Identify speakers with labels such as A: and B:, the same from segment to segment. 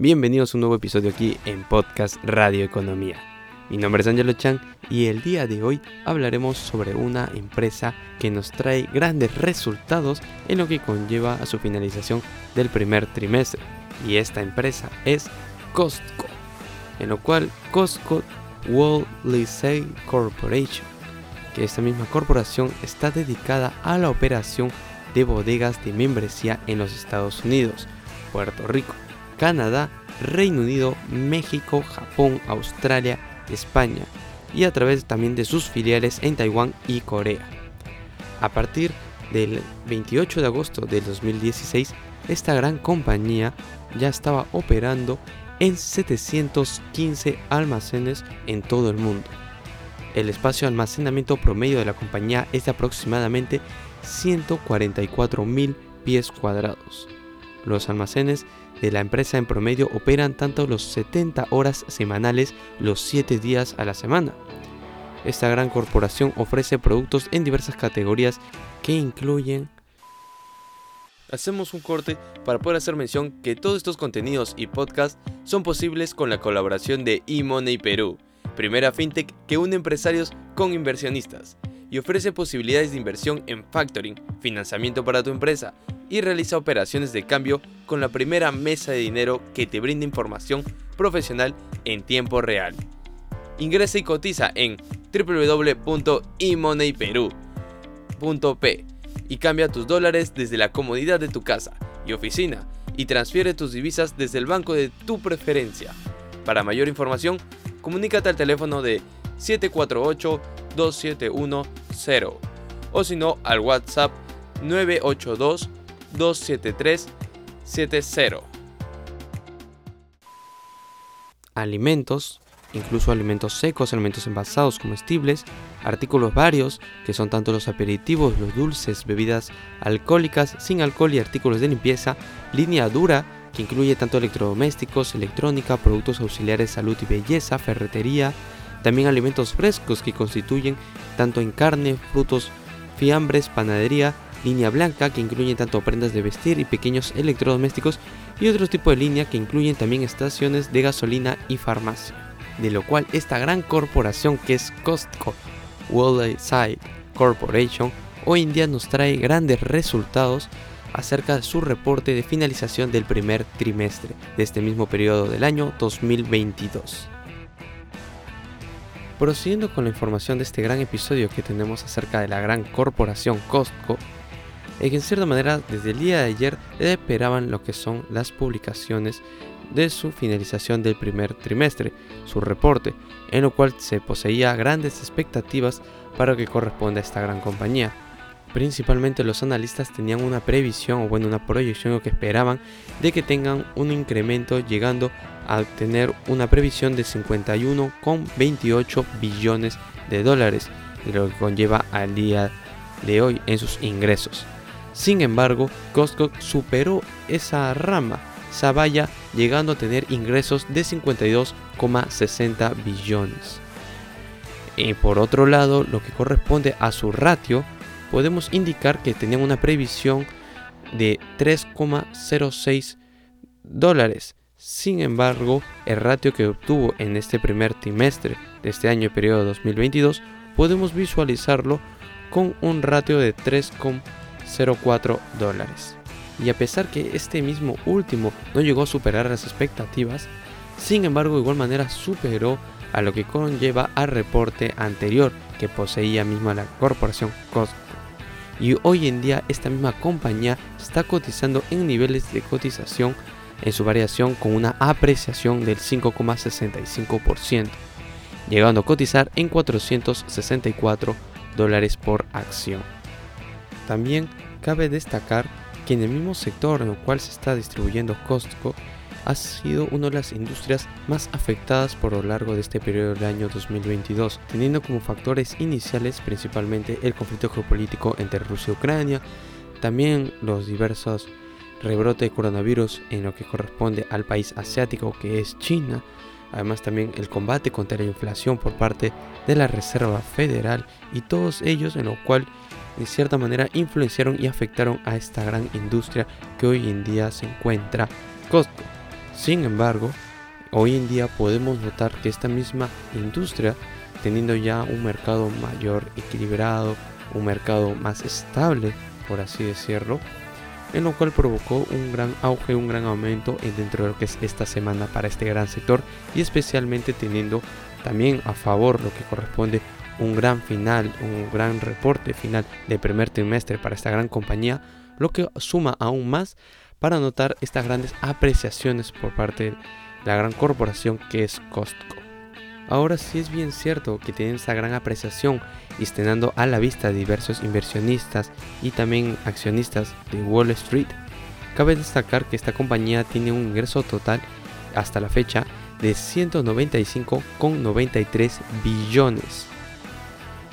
A: Bienvenidos a un nuevo episodio aquí en Podcast Radio Economía. Mi nombre es Angelo Chan y el día de hoy hablaremos sobre una empresa que nos trae grandes resultados en lo que conlleva a su finalización del primer trimestre. Y esta empresa es Costco, en lo cual Costco World Leasing Corporation, que esta misma corporación está dedicada a la operación de bodegas de membresía en los Estados Unidos, Puerto Rico, Canadá, Reino Unido, México, Japón, Australia, España y a través también de sus filiales en Taiwán y Corea. A partir del 28 de agosto del 2016, esta gran compañía ya estaba operando en 715 almacenes en todo el mundo. El espacio de almacenamiento promedio de la compañía es de aproximadamente 144 mil pies cuadrados. Los almacenes de la empresa en promedio operan tanto los 70 horas semanales los 7 días a la semana. Esta gran corporación ofrece productos en diversas categorías que incluyen Hacemos un corte para poder hacer mención que todos estos contenidos y podcasts son posibles con la colaboración de eMoney Perú, primera fintech que une empresarios con inversionistas y ofrece posibilidades de inversión en factoring, financiamiento para tu empresa y realiza operaciones de cambio con la primera mesa de dinero que te brinda información profesional en tiempo real. Ingresa y cotiza en www.emoneyperu.p y cambia tus dólares desde la comodidad de tu casa y oficina y transfiere tus divisas desde el banco de tu preferencia. Para mayor información, comunícate al teléfono de 748-2710 o si no al WhatsApp 982 27370. Alimentos, incluso alimentos secos, alimentos envasados, comestibles, artículos varios, que son tanto los aperitivos, los dulces, bebidas alcohólicas, sin alcohol y artículos de limpieza, línea dura, que incluye tanto electrodomésticos, electrónica, productos auxiliares, salud y belleza, ferretería, también alimentos frescos que constituyen tanto en carne, frutos, fiambres, panadería, línea blanca que incluyen tanto prendas de vestir y pequeños electrodomésticos y otro tipo de línea que incluyen también estaciones de gasolina y farmacia. De lo cual esta gran corporación que es Costco Worldwide Corporation hoy en día nos trae grandes resultados acerca de su reporte de finalización del primer trimestre de este mismo periodo del año 2022. Prosiguiendo con la información de este gran episodio que tenemos acerca de la gran corporación Costco, en que en cierta manera desde el día de ayer esperaban lo que son las publicaciones de su finalización del primer trimestre, su reporte, en lo cual se poseía grandes expectativas para lo que corresponde a esta gran compañía. Principalmente los analistas tenían una previsión o bueno una proyección o que esperaban de que tengan un incremento llegando a tener una previsión de 51,28 billones de dólares, lo que conlleva al día de hoy en sus ingresos. Sin embargo, Costco superó esa rama, esa llegando a tener ingresos de 52,60 billones. Y por otro lado, lo que corresponde a su ratio, podemos indicar que tenían una previsión de 3,06 dólares. Sin embargo, el ratio que obtuvo en este primer trimestre de este año periodo 2022 podemos visualizarlo con un ratio de 3,04 dólares. Y a pesar que este mismo último no llegó a superar las expectativas, sin embargo de igual manera superó a lo que conlleva al reporte anterior que poseía misma la corporación Costco. Y hoy en día esta misma compañía está cotizando en niveles de cotización en su variación con una apreciación del 5,65%, llegando a cotizar en 464 dólares por acción. También cabe destacar que en el mismo sector en el cual se está distribuyendo Costco ha sido una de las industrias más afectadas por lo largo de este periodo del año 2022, teniendo como factores iniciales principalmente el conflicto geopolítico entre Rusia y Ucrania, también los diversos rebrote de coronavirus en lo que corresponde al país asiático que es China, además también el combate contra la inflación por parte de la Reserva Federal y todos ellos en lo cual de cierta manera influenciaron y afectaron a esta gran industria que hoy en día se encuentra Costco. Sin embargo, hoy en día podemos notar que esta misma industria, teniendo ya un mercado mayor equilibrado, un mercado más estable, por así decirlo, en lo cual provocó un gran auge, un gran aumento dentro de lo que es esta semana para este gran sector y especialmente teniendo también a favor lo que corresponde un gran final, un gran reporte final del primer trimestre para esta gran compañía, lo que suma aún más para notar estas grandes apreciaciones por parte de la gran corporación que es Costco. Ahora sí es bien cierto que tienen esa gran apreciación y estrenando a la vista diversos inversionistas y también accionistas de Wall Street, cabe destacar que esta compañía tiene un ingreso total hasta la fecha de 195,93 billones.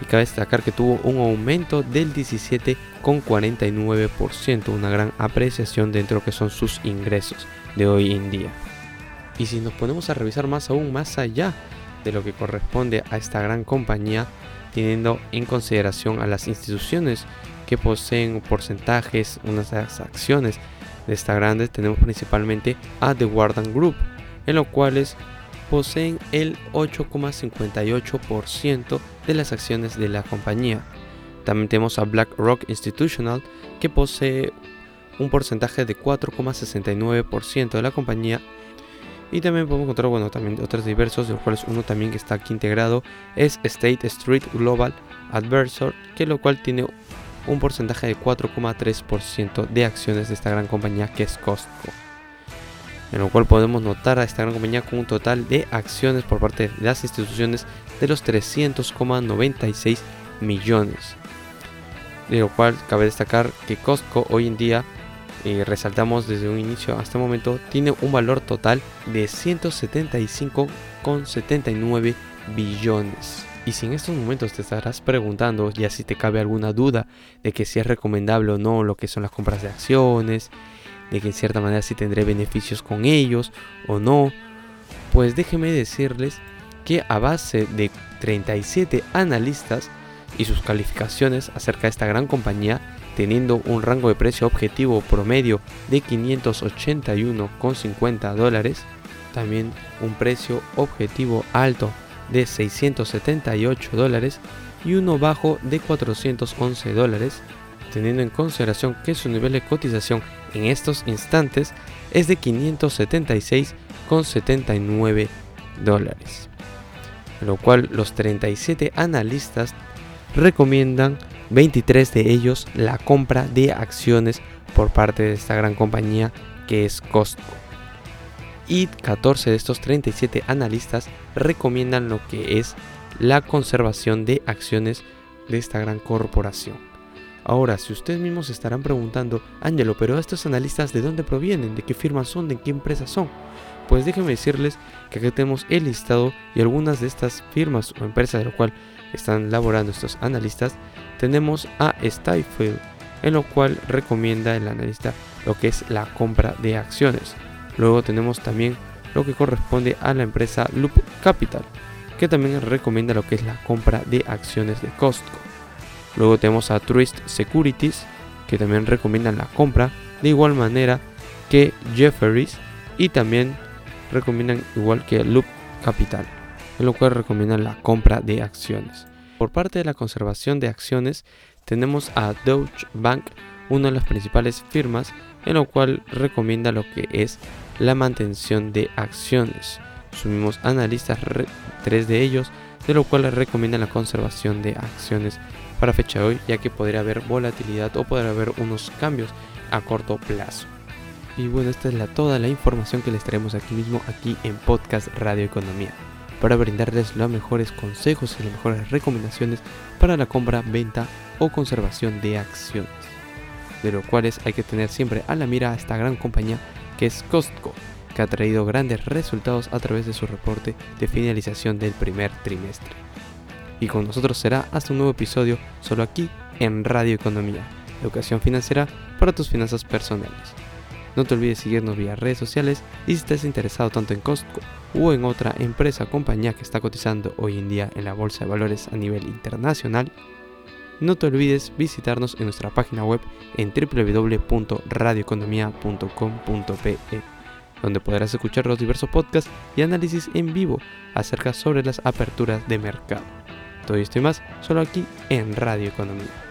A: Y cabe destacar que tuvo un aumento del 17,49%, una gran apreciación dentro de lo que son sus ingresos de hoy en día. Y si nos ponemos a revisar más aún más allá de lo que corresponde a esta gran compañía, teniendo en consideración a las instituciones que poseen porcentajes, unas acciones de esta grande, tenemos principalmente a The Warden Group, en los cuales poseen el 8,58% de las acciones de la compañía. También tenemos a BlackRock Institutional, que posee un porcentaje de 4,69% de la compañía y también podemos encontrar, bueno, también otros diversos, de los cuales uno también que está aquí integrado es State Street Global Adversor, que lo cual tiene un porcentaje de 4,3% de acciones de esta gran compañía que es Costco. En lo cual podemos notar a esta gran compañía con un total de acciones por parte de las instituciones de los 300,96 millones. De lo cual cabe destacar que Costco hoy en día resaltamos desde un inicio hasta el momento, tiene un valor total de 175,79 billones. Y si en estos momentos te estarás preguntando, ya si te cabe alguna duda de que si es recomendable o no lo que son las compras de acciones, de que en cierta manera si tendré beneficios con ellos o no, pues déjenme decirles que a base de 37 analistas y sus calificaciones acerca de esta gran compañía, teniendo un rango de precio objetivo promedio de 581,50 dólares, también un precio objetivo alto de 678 dólares y uno bajo de 411 dólares, teniendo en consideración que su nivel de cotización en estos instantes es de 576,79 dólares. Lo cual los 37 analistas recomiendan 23 de ellos la compra de acciones por parte de esta gran compañía que es Costco. Y 14 de estos 37 analistas recomiendan lo que es la conservación de acciones de esta gran corporación. Ahora, si ustedes mismos se estarán preguntando, Ángelo, pero estos analistas de dónde provienen, de qué firmas son, de qué empresas son, pues déjenme decirles que aquí tenemos el listado y algunas de estas firmas o empresas de lo cual están laborando estos analistas, tenemos a Stifel, en lo cual recomienda el analista lo que es la compra de acciones. Luego tenemos también lo que corresponde a la empresa Loop Capital, que también recomienda lo que es la compra de acciones de Costco. Luego tenemos a Truist Securities, que también recomiendan la compra, de igual manera que Jefferies, y también recomiendan igual que Loop Capital en lo cual recomiendan la compra de acciones. Por parte de la conservación de acciones, tenemos a Deutsche Bank, una de las principales firmas, en lo cual recomienda lo que es la mantención de acciones. Subimos analistas, tres de ellos, de lo cual recomiendan la conservación de acciones para fecha de hoy, ya que podría haber volatilidad o podría haber unos cambios a corto plazo. Y bueno, esta es la, toda la información que les traemos aquí mismo, aquí en Podcast Radio Economía para brindarles los mejores consejos y las mejores recomendaciones para la compra, venta o conservación de acciones, de los cuales hay que tener siempre a la mira a esta gran compañía que es Costco, que ha traído grandes resultados a través de su reporte de finalización del primer trimestre. Y con nosotros será hasta un nuevo episodio solo aquí en Radio Economía, educación financiera para tus finanzas personales. No te olvides seguirnos vía redes sociales y si estás interesado tanto en Costco o en otra empresa o compañía que está cotizando hoy en día en la bolsa de valores a nivel internacional, no te olvides visitarnos en nuestra página web en www.radioeconomia.com.pe. donde podrás escuchar los diversos podcasts y análisis en vivo acerca sobre las aperturas de mercado. Todo esto y más solo aquí en Radio Economía.